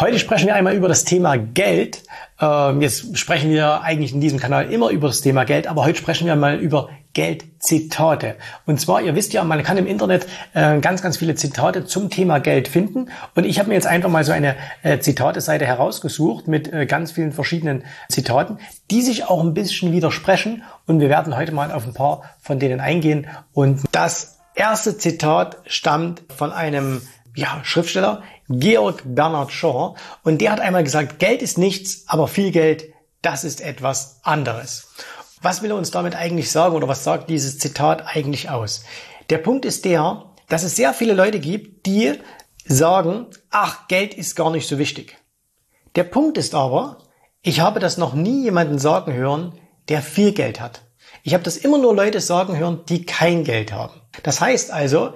Heute sprechen wir einmal über das Thema Geld. Ähm, jetzt sprechen wir eigentlich in diesem Kanal immer über das Thema Geld, aber heute sprechen wir mal über Geldzitate. Und zwar, ihr wisst ja, man kann im Internet äh, ganz, ganz viele Zitate zum Thema Geld finden. Und ich habe mir jetzt einfach mal so eine äh, Zitate-Seite herausgesucht mit äh, ganz vielen verschiedenen Zitaten, die sich auch ein bisschen widersprechen. Und wir werden heute mal auf ein paar von denen eingehen. Und das erste Zitat stammt von einem ja, Schriftsteller, Georg Bernhard Shaw. Und der hat einmal gesagt, Geld ist nichts, aber viel Geld, das ist etwas anderes. Was will er uns damit eigentlich sagen oder was sagt dieses Zitat eigentlich aus? Der Punkt ist der, dass es sehr viele Leute gibt, die sagen, ach, Geld ist gar nicht so wichtig. Der Punkt ist aber, ich habe das noch nie jemanden sagen hören, der viel Geld hat. Ich habe das immer nur Leute sagen hören, die kein Geld haben. Das heißt also,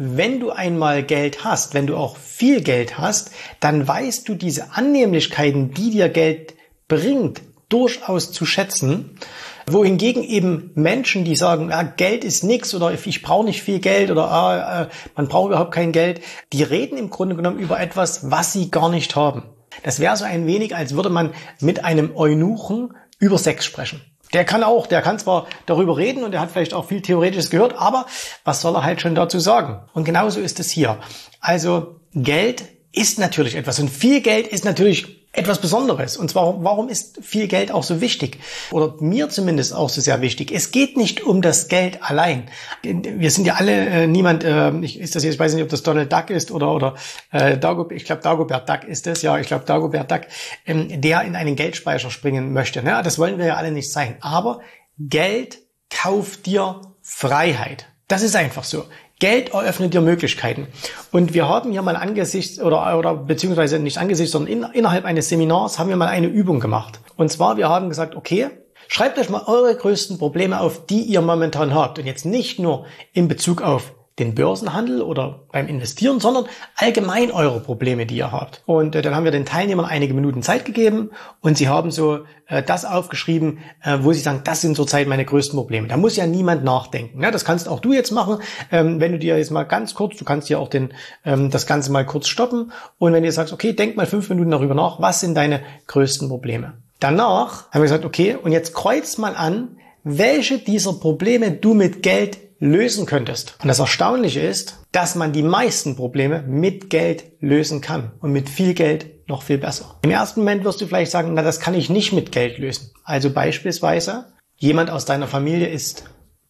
wenn du einmal Geld hast, wenn du auch viel Geld hast, dann weißt du diese Annehmlichkeiten, die dir Geld bringt, durchaus zu schätzen. Wohingegen eben Menschen, die sagen, ja, Geld ist nichts oder ich brauche nicht viel Geld oder ah, äh, man braucht überhaupt kein Geld, die reden im Grunde genommen über etwas, was sie gar nicht haben. Das wäre so ein wenig, als würde man mit einem Eunuchen über Sex sprechen. Der kann auch, der kann zwar darüber reden und er hat vielleicht auch viel Theoretisches gehört, aber was soll er halt schon dazu sagen? Und genauso ist es hier. Also Geld ist natürlich etwas und viel Geld ist natürlich etwas Besonderes. Und zwar, warum ist viel Geld auch so wichtig? Oder mir zumindest auch so sehr wichtig. Es geht nicht um das Geld allein. Wir sind ja alle äh, niemand, äh, ich, ist das jetzt, ich weiß nicht, ob das Donald Duck ist oder, oder äh, Dagobert, ich glaube Dagobert Duck ist es, ja, ich glaube Dagobert Duck, ähm, der in einen Geldspeicher springen möchte. Ne? Das wollen wir ja alle nicht sein. Aber Geld kauft dir Freiheit. Das ist einfach so. Geld eröffnet dir Möglichkeiten. Und wir haben hier mal angesichts oder, oder beziehungsweise nicht angesichts, sondern in, innerhalb eines Seminars haben wir mal eine Übung gemacht. Und zwar, wir haben gesagt, okay, schreibt euch mal eure größten Probleme auf, die ihr momentan habt. Und jetzt nicht nur in Bezug auf den Börsenhandel oder beim Investieren, sondern allgemein eure Probleme, die ihr habt. Und äh, dann haben wir den Teilnehmern einige Minuten Zeit gegeben und sie haben so äh, das aufgeschrieben, äh, wo sie sagen, das sind zurzeit meine größten Probleme. Da muss ja niemand nachdenken. Ja, das kannst auch du jetzt machen, ähm, wenn du dir jetzt mal ganz kurz, du kannst dir auch den, ähm, das Ganze mal kurz stoppen und wenn du sagst, okay, denk mal fünf Minuten darüber nach, was sind deine größten Probleme? Danach haben wir gesagt, okay, und jetzt kreuz mal an, welche dieser Probleme du mit Geld lösen könntest. Und das Erstaunliche ist, dass man die meisten Probleme mit Geld lösen kann und mit viel Geld noch viel besser. Im ersten Moment wirst du vielleicht sagen, na, das kann ich nicht mit Geld lösen. Also beispielsweise, jemand aus deiner Familie ist,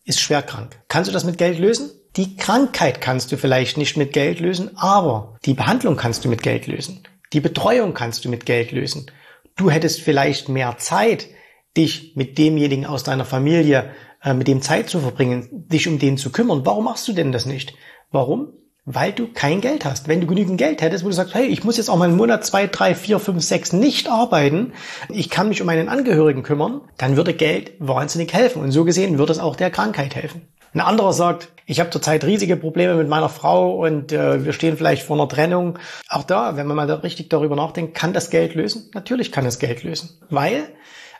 ist schwer krank. Kannst du das mit Geld lösen? Die Krankheit kannst du vielleicht nicht mit Geld lösen, aber die Behandlung kannst du mit Geld lösen. Die Betreuung kannst du mit Geld lösen. Du hättest vielleicht mehr Zeit, dich mit demjenigen aus deiner Familie äh, mit dem Zeit zu verbringen, dich um den zu kümmern. Warum machst du denn das nicht? Warum? Weil du kein Geld hast. Wenn du genügend Geld hättest, wo du sagst, hey, ich muss jetzt auch mal einen Monat, zwei, drei, vier, fünf, sechs nicht arbeiten, ich kann mich um meinen Angehörigen kümmern, dann würde Geld wahnsinnig helfen. Und so gesehen würde es auch der Krankheit helfen. Ein anderer sagt, ich habe zurzeit riesige Probleme mit meiner Frau und äh, wir stehen vielleicht vor einer Trennung. Auch da, wenn man mal da richtig darüber nachdenkt, kann das Geld lösen? Natürlich kann es Geld lösen. Weil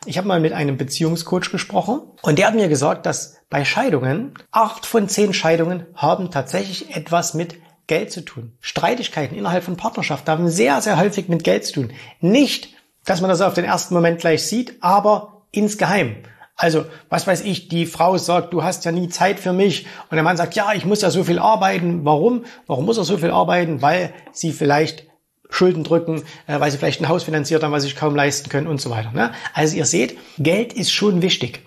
ich habe mal mit einem Beziehungscoach gesprochen und der hat mir gesagt, dass bei Scheidungen, acht von zehn Scheidungen haben tatsächlich etwas mit Geld zu tun. Streitigkeiten innerhalb von Partnerschaften haben sehr, sehr häufig mit Geld zu tun. Nicht, dass man das auf den ersten Moment gleich sieht, aber insgeheim. Also, was weiß ich, die Frau sagt, du hast ja nie Zeit für mich. Und der Mann sagt, ja, ich muss ja so viel arbeiten. Warum? Warum muss er so viel arbeiten? Weil sie vielleicht Schulden drücken, äh, weil sie vielleicht ein Haus finanziert haben, was sie sich kaum leisten können und so weiter. Ne? Also ihr seht, Geld ist schon wichtig.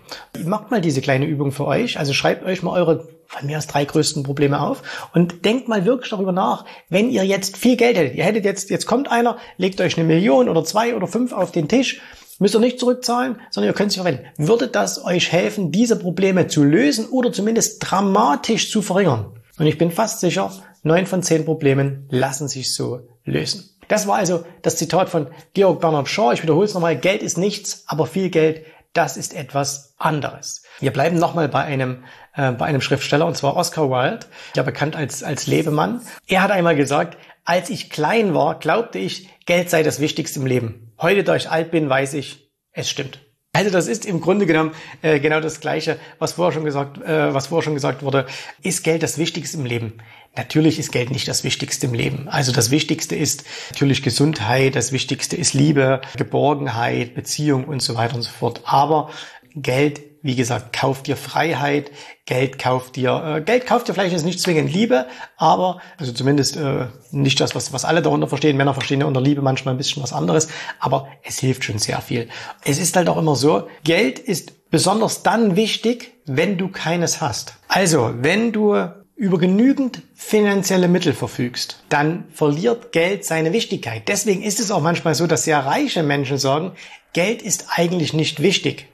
Macht mal diese kleine Übung für euch. Also schreibt euch mal eure von mir aus drei größten Probleme auf und denkt mal wirklich darüber nach, wenn ihr jetzt viel Geld hättet. Ihr hättet jetzt, jetzt kommt einer, legt euch eine Million oder zwei oder fünf auf den Tisch, müsst ihr nicht zurückzahlen, sondern ihr könnt sie verwenden. Würde das euch helfen, diese Probleme zu lösen oder zumindest dramatisch zu verringern? Und ich bin fast sicher, neun von zehn Problemen lassen sich so lösen. Das war also das Zitat von Georg Bernhard Shaw. Ich wiederhole es nochmal. Geld ist nichts, aber viel Geld, das ist etwas anderes. Wir bleiben nochmal bei einem, äh, bei einem Schriftsteller, und zwar Oscar Wilde, ja bekannt als, als Lebemann. Er hat einmal gesagt, als ich klein war, glaubte ich, Geld sei das Wichtigste im Leben. Heute, da ich alt bin, weiß ich, es stimmt. Also das ist im Grunde genommen äh, genau das Gleiche, was vorher schon gesagt, äh, was vorher schon gesagt wurde. Ist Geld das Wichtigste im Leben? Natürlich ist Geld nicht das Wichtigste im Leben. Also das Wichtigste ist natürlich Gesundheit, das Wichtigste ist Liebe, Geborgenheit, Beziehung und so weiter und so fort. Aber Geld, wie gesagt, kauft dir Freiheit, Geld kauft dir, äh, Geld kauft dir vielleicht jetzt nicht zwingend Liebe, aber, also zumindest äh, nicht das, was, was alle darunter verstehen. Männer verstehen ja unter Liebe manchmal ein bisschen was anderes, aber es hilft schon sehr viel. Es ist halt auch immer so, Geld ist besonders dann wichtig, wenn du keines hast. Also, wenn du über genügend finanzielle Mittel verfügst, dann verliert Geld seine Wichtigkeit. Deswegen ist es auch manchmal so, dass sehr reiche Menschen sagen, Geld ist eigentlich nicht wichtig.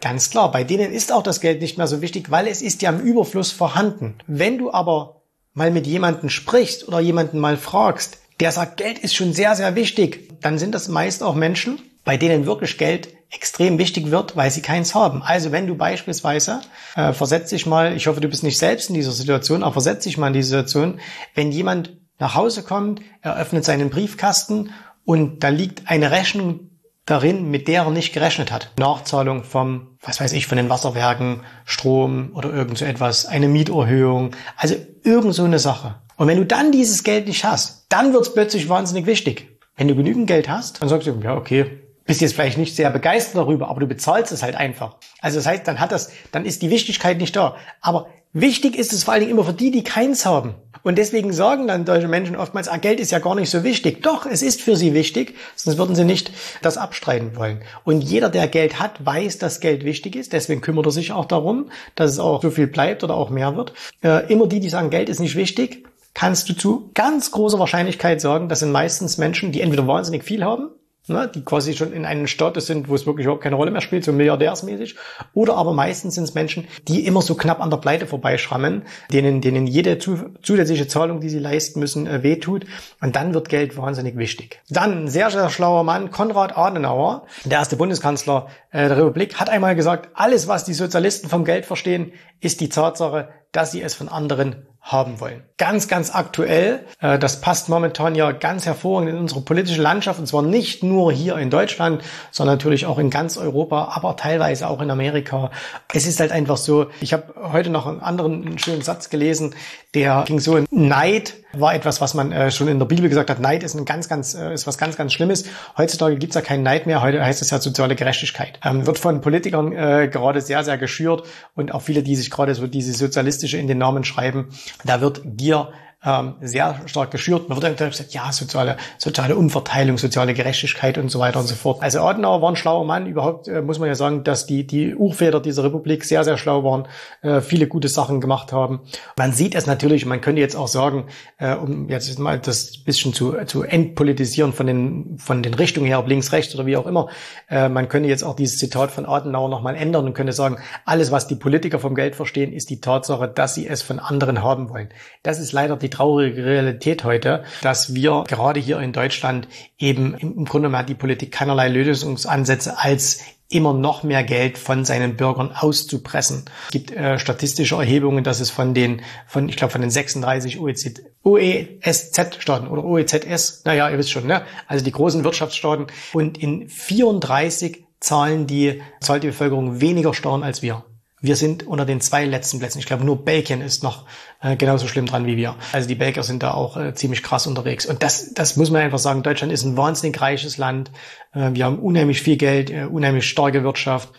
Ganz klar, bei denen ist auch das Geld nicht mehr so wichtig, weil es ist ja im Überfluss vorhanden. Wenn du aber mal mit jemandem sprichst oder jemanden mal fragst, der sagt, Geld ist schon sehr, sehr wichtig, dann sind das meist auch Menschen, bei denen wirklich Geld extrem wichtig wird, weil sie keins haben. Also wenn du beispielsweise, äh, versetz dich mal, ich hoffe, du bist nicht selbst in dieser Situation, aber versetz dich mal in die Situation, wenn jemand nach Hause kommt, er öffnet seinen Briefkasten und da liegt eine Rechnung darin, mit der er nicht gerechnet hat. Nachzahlung vom, was weiß ich, von den Wasserwerken, Strom oder irgend so etwas, eine Mieterhöhung, also irgend so eine Sache. Und wenn du dann dieses Geld nicht hast, dann wird es plötzlich wahnsinnig wichtig. Wenn du genügend Geld hast, dann sagst du, ja, okay, bist jetzt vielleicht nicht sehr begeistert darüber, aber du bezahlst es halt einfach. Also das heißt, dann hat das, dann ist die Wichtigkeit nicht da. Aber wichtig ist es vor allen Dingen immer für die, die keins haben. Und deswegen sagen dann deutsche Menschen oftmals, ah, Geld ist ja gar nicht so wichtig. Doch, es ist für sie wichtig, sonst würden sie nicht das abstreiten wollen. Und jeder, der Geld hat, weiß, dass Geld wichtig ist. Deswegen kümmert er sich auch darum, dass es auch so viel bleibt oder auch mehr wird. Äh, immer die, die sagen, Geld ist nicht wichtig, kannst du zu ganz großer Wahrscheinlichkeit sagen, das sind meistens Menschen, die entweder wahnsinnig viel haben ne, die quasi schon in einem Status sind, wo es wirklich überhaupt keine Rolle mehr spielt, so milliardärsmäßig. Oder aber meistens sind es Menschen, die immer so knapp an der Pleite vorbeischrammen, denen, denen jede zu, zusätzliche Zahlung, die sie leisten müssen, äh, wehtut. Und dann wird Geld wahnsinnig wichtig. Dann sehr, sehr schlauer Mann, Konrad Adenauer, der erste Bundeskanzler äh, der Republik, hat einmal gesagt, alles, was die Sozialisten vom Geld verstehen, ist die Tatsache, dass sie es von anderen haben wollen. Ganz, ganz aktuell, äh, das passt momentan ja ganz hervorragend in unsere politische Landschaft und zwar nicht nur hier in Deutschland, sondern natürlich auch in ganz Europa, aber teilweise auch in Amerika. Es ist halt einfach so, ich habe heute noch einen anderen schönen Satz gelesen, der ging so, Neid war etwas, was man äh, schon in der Bibel gesagt hat, Neid ist ein ganz, ganz, äh, ist was ganz, ganz Schlimmes. Heutzutage gibt's ja keinen Neid mehr, heute heißt es ja soziale Gerechtigkeit. Ähm, wird von Politikern äh, gerade sehr, sehr geschürt und auch viele, die sich gerade so diese sozialistische in den Namen schreiben, da wird Gier ähm, sehr stark geschürt. Man wird dann gesagt, ja, soziale, soziale Umverteilung, soziale Gerechtigkeit und so weiter und so fort. Also Adenauer war ein schlauer Mann. Überhaupt äh, muss man ja sagen, dass die, die Urväter dieser Republik sehr, sehr schlau waren, äh, viele gute Sachen gemacht haben. Man sieht es natürlich, man könnte jetzt auch sagen, äh, um jetzt mal das bisschen zu, zu entpolitisieren von den, von den Richtungen her, ob links, rechts oder wie auch immer, äh, man könnte jetzt auch dieses Zitat von Adenauer nochmal ändern und könnte sagen, alles, was die Politiker vom Geld verstehen, ist die Tatsache, dass sie es von anderen haben wollen. Das ist leider die die traurige Realität heute, dass wir gerade hier in Deutschland eben im Grunde mal die Politik keinerlei Lösungsansätze als immer noch mehr Geld von seinen Bürgern auszupressen. Es gibt äh, statistische Erhebungen, dass es von den, von, ich glaube, von den 36 OECD, OESZ-Staaten oder OEZS, naja, ihr wisst schon, ne? also die großen Wirtschaftsstaaten und in 34 zahlen die, zahlt die Bevölkerung weniger Steuern als wir. Wir sind unter den zwei letzten Plätzen. Ich glaube, nur Belgien ist noch äh, genauso schlimm dran wie wir. Also die Belgier sind da auch äh, ziemlich krass unterwegs. Und das, das muss man einfach sagen. Deutschland ist ein wahnsinnig reiches Land. Äh, wir haben unheimlich viel Geld, unheimlich starke Wirtschaft.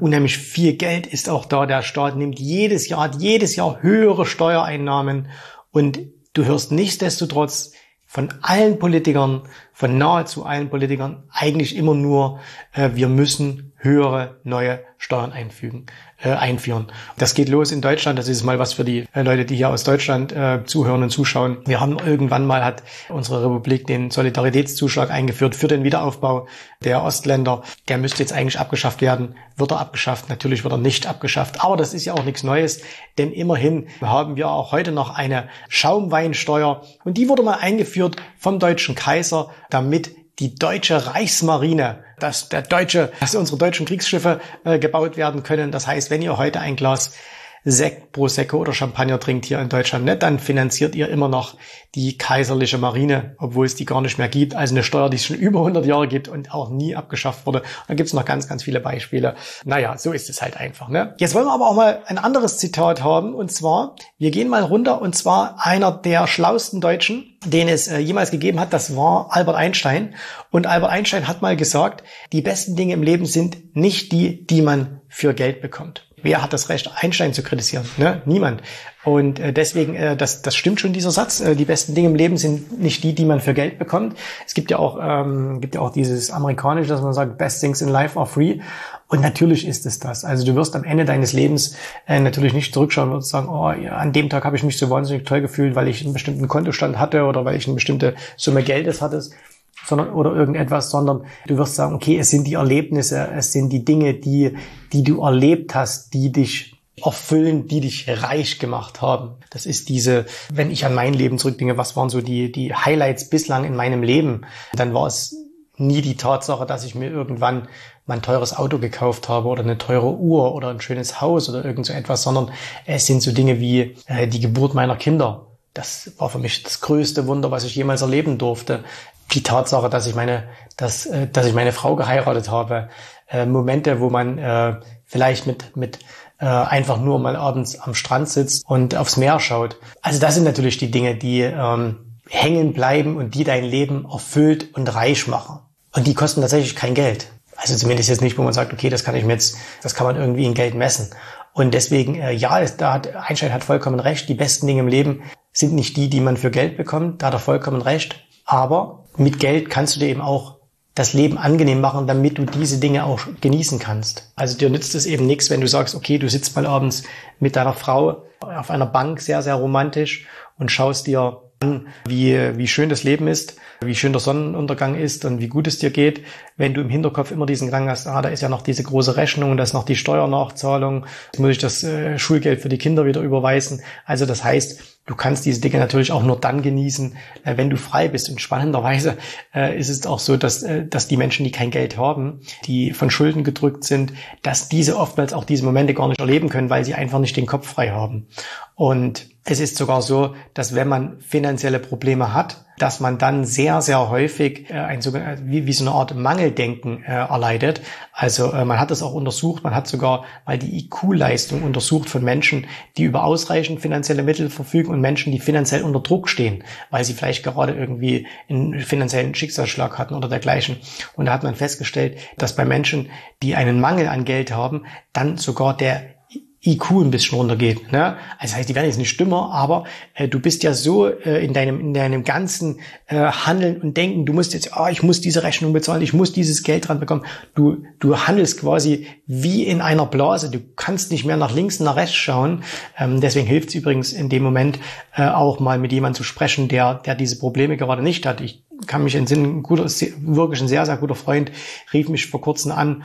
Unheimlich viel Geld ist auch da. Der Staat nimmt jedes Jahr, hat jedes Jahr höhere Steuereinnahmen. Und du hörst nichtsdestotrotz von allen Politikern, von nahezu allen Politikern eigentlich immer nur, äh, wir müssen höhere neue Steuern einfügen äh, einführen. Das geht los in Deutschland. Das ist mal was für die äh, Leute, die hier aus Deutschland äh, zuhören und zuschauen. Wir haben irgendwann mal hat unsere Republik den Solidaritätszuschlag eingeführt für den Wiederaufbau der Ostländer. Der müsste jetzt eigentlich abgeschafft werden. Wird er abgeschafft? Natürlich wird er nicht abgeschafft. Aber das ist ja auch nichts Neues, denn immerhin haben wir auch heute noch eine Schaumweinsteuer und die wurde mal eingeführt vom deutschen Kaiser, damit die deutsche Reichsmarine, dass der deutsche, dass unsere deutschen Kriegsschiffe äh, gebaut werden können. Das heißt, wenn ihr heute ein Glas Sekt, Prosecco oder Champagner trinkt hier in Deutschland nicht, dann finanziert ihr immer noch die kaiserliche Marine, obwohl es die gar nicht mehr gibt. Also eine Steuer, die es schon über 100 Jahre gibt und auch nie abgeschafft wurde. Da gibt es noch ganz, ganz viele Beispiele. Naja, so ist es halt einfach. Ne? Jetzt wollen wir aber auch mal ein anderes Zitat haben. Und zwar, wir gehen mal runter und zwar einer der schlauesten Deutschen, den es äh, jemals gegeben hat, das war Albert Einstein. Und Albert Einstein hat mal gesagt, die besten Dinge im Leben sind nicht die, die man für Geld bekommt. Wer hat das Recht, Einstein zu kritisieren? Ne? Niemand. Und äh, deswegen, äh, das, das stimmt schon, dieser Satz. Äh, die besten Dinge im Leben sind nicht die, die man für Geld bekommt. Es gibt ja auch, ähm, gibt ja auch dieses amerikanische, dass man sagt, best things in life are free. Und natürlich ist es das. Also du wirst am Ende deines Lebens äh, natürlich nicht zurückschauen und sagen, oh, ja, an dem Tag habe ich mich so wahnsinnig toll gefühlt, weil ich einen bestimmten Kontostand hatte oder weil ich eine bestimmte Summe Geldes hatte sondern oder irgendetwas, sondern du wirst sagen, okay, es sind die Erlebnisse, es sind die Dinge, die, die du erlebt hast, die dich erfüllen, die dich reich gemacht haben. Das ist diese, wenn ich an mein Leben zurückdenke, was waren so die, die Highlights bislang in meinem Leben, dann war es nie die Tatsache, dass ich mir irgendwann mein teures Auto gekauft habe oder eine teure Uhr oder ein schönes Haus oder irgend so etwas, sondern es sind so Dinge wie äh, die Geburt meiner Kinder. Das war für mich das größte Wunder, was ich jemals erleben durfte die Tatsache, dass ich meine, dass, äh, dass ich meine Frau geheiratet habe, äh, Momente, wo man äh, vielleicht mit, mit äh, einfach nur mal abends am Strand sitzt und aufs Meer schaut. Also das sind natürlich die Dinge, die ähm, hängen bleiben und die dein Leben erfüllt und reich machen. Und die kosten tatsächlich kein Geld. Also zumindest jetzt nicht, wo man sagt, okay, das kann ich mir jetzt, das kann man irgendwie in Geld messen. Und deswegen, äh, ja, da hat Einstein hat vollkommen recht. Die besten Dinge im Leben sind nicht die, die man für Geld bekommt. Da hat er vollkommen recht. Aber mit Geld kannst du dir eben auch das Leben angenehm machen, damit du diese Dinge auch genießen kannst. Also dir nützt es eben nichts, wenn du sagst, okay, du sitzt mal abends mit deiner Frau auf einer Bank sehr, sehr romantisch und schaust dir an, wie, wie schön das Leben ist, wie schön der Sonnenuntergang ist und wie gut es dir geht, wenn du im Hinterkopf immer diesen Gedanken hast, ah, da ist ja noch diese große Rechnung, da ist noch die Steuernachzahlung, jetzt muss ich das äh, Schulgeld für die Kinder wieder überweisen. Also das heißt, du kannst diese Dinge natürlich auch nur dann genießen, äh, wenn du frei bist. Und spannenderweise äh, ist es auch so, dass, äh, dass die Menschen, die kein Geld haben, die von Schulden gedrückt sind, dass diese oftmals auch diese Momente gar nicht erleben können, weil sie einfach nicht den Kopf frei haben. Und es ist sogar so, dass wenn man finanzielle Probleme hat, dass man dann sehr, sehr häufig äh, ein sogenanntes, wie, wie so eine Art Mangeldenken äh, erleidet. Also äh, man hat das auch untersucht, man hat sogar mal die IQ-Leistung untersucht von Menschen, die über ausreichend finanzielle Mittel verfügen und Menschen, die finanziell unter Druck stehen, weil sie vielleicht gerade irgendwie einen finanziellen Schicksalsschlag hatten oder dergleichen. Und da hat man festgestellt, dass bei Menschen, die einen Mangel an Geld haben, dann sogar der IQ ein bisschen runtergeht. Ne? Also das heißt, die werden jetzt nicht dümmer, aber äh, du bist ja so äh, in deinem in deinem ganzen äh, Handeln und Denken, du musst jetzt, oh, ich muss diese Rechnung bezahlen, ich muss dieses Geld dran bekommen. Du du handelst quasi wie in einer Blase. Du kannst nicht mehr nach links nach rechts schauen. Ähm, deswegen hilft es übrigens in dem Moment äh, auch mal mit jemandem zu sprechen, der der diese Probleme gerade nicht hat. Ich kann mich entsinnen, ein guter, wirklich ein sehr sehr guter Freund rief mich vor kurzem an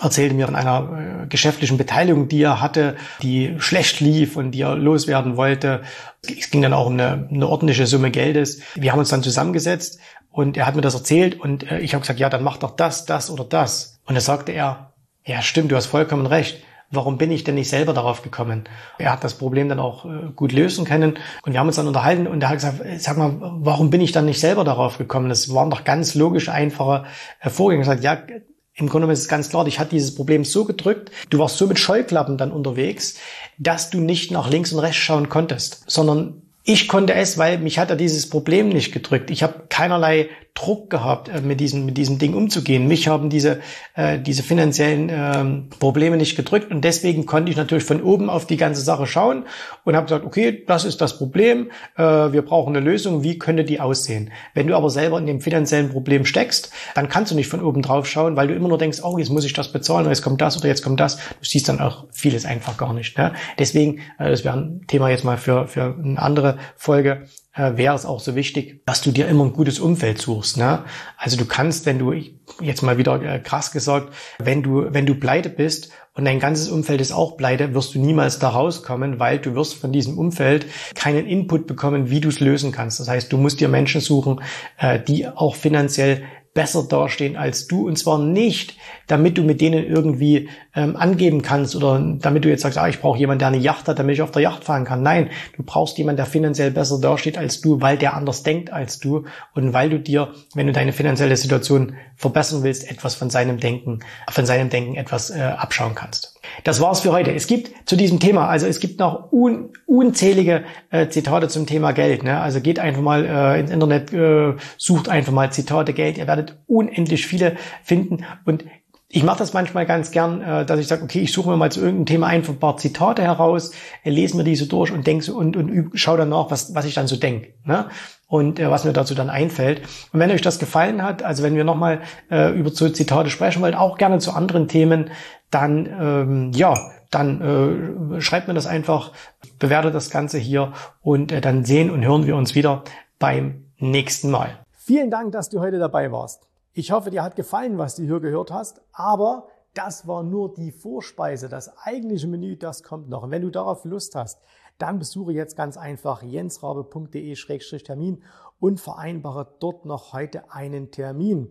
erzählte mir von einer äh, geschäftlichen Beteiligung, die er hatte, die schlecht lief und die er loswerden wollte. Es ging dann auch um eine, eine ordentliche Summe Geldes. Wir haben uns dann zusammengesetzt und er hat mir das erzählt und äh, ich habe gesagt, ja, dann mach doch das, das oder das. Und da sagte er, ja, stimmt, du hast vollkommen recht. Warum bin ich denn nicht selber darauf gekommen? Er hat das Problem dann auch äh, gut lösen können und wir haben uns dann unterhalten und er hat gesagt, sag mal, warum bin ich dann nicht selber darauf gekommen? Das waren doch ganz logisch einfache Vorgänge. Er hat gesagt, ja, Im Grunde ist es ganz klar, dich hat dieses Problem so gedrückt, du warst so mit Scheuklappen dann unterwegs, dass du nicht nach links und rechts schauen konntest, sondern ich konnte es, weil mich hat er dieses Problem nicht gedrückt. Ich habe keinerlei Druck gehabt, äh, mit diesem, mit diesem Ding umzugehen. Mich haben diese, äh, diese finanziellen ähm, Probleme nicht gedrückt und deswegen konnte ich natürlich von oben auf die ganze Sache schauen und habe gesagt, okay, das ist das Problem, äh, wir brauchen eine Lösung, wie könnte die aussehen? Wenn du aber selber in dem finanziellen Problem steckst, dann kannst du nicht von oben drauf schauen, weil du immer nur denkst, oh, jetzt muss ich das bezahlen, oder jetzt kommt das oder jetzt kommt das. Du siehst dann auch vieles einfach gar nicht. Ne? Deswegen, äh, das wäre ein Thema jetzt mal für, für eine andere Folge, wäre es auch so wichtig, dass du dir immer ein gutes Umfeld suchst. Ne? Also du kannst, wenn du, jetzt mal wieder äh, krass gesagt, wenn du, wenn du pleite bist und dein ganzes Umfeld ist auch pleite, wirst du niemals da rauskommen, weil du wirst von diesem Umfeld keinen Input bekommen, wie du es lösen kannst. Das heißt, du musst dir Menschen suchen, äh, die auch finanziell besser dastehen als du. Und zwar nicht, damit du mit denen irgendwie ähm, angeben kannst oder damit du jetzt sagst, ah, ich brauche jemanden, der eine Yacht hat, damit ich auf der Yacht fahren kann. Nein, du brauchst jemanden, der finanziell besser dasteht als du, weil der anders denkt als du und weil du dir, wenn du deine finanzielle Situation verbessern willst, etwas von seinem Denken, von seinem Denken etwas äh, abschauen kannst. Das war's für heute. Es gibt zu diesem Thema, also es gibt noch un, unzählige äh, Zitate zum Thema Geld. Ne? Also geht einfach mal äh, ins Internet, äh, sucht einfach mal Zitate Geld. Ihr werdet unendlich viele finden und ich mache das manchmal ganz gern, äh, dass ich sage, okay, ich suche mir mal zu irgendeinem Thema einfach ein paar Zitate heraus, äh, lese mir diese durch und denke so und, und schaue dann nach, was, was ich dann so denke. Ne? Und äh, was mir dazu dann einfällt. Und wenn euch das gefallen hat, also wenn wir nochmal äh, über so Zitate sprechen wollen, auch gerne zu anderen Themen, dann ähm, ja, dann äh, schreibt mir das einfach, bewertet das Ganze hier und äh, dann sehen und hören wir uns wieder beim nächsten Mal. Vielen Dank, dass du heute dabei warst. Ich hoffe, dir hat gefallen, was du hier gehört hast, aber das war nur die Vorspeise. Das eigentliche Menü, das kommt noch. Und wenn du darauf Lust hast, dann besuche jetzt ganz einfach jensrabe.de-termin und vereinbare dort noch heute einen Termin.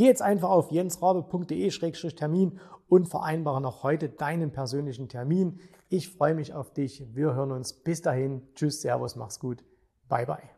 geh jetzt einfach auf jensrabe.de-termin und vereinbare noch heute deinen persönlichen Termin. Ich freue mich auf dich. Wir hören uns. Bis dahin. Tschüss, Servus, mach's gut. Bye bye.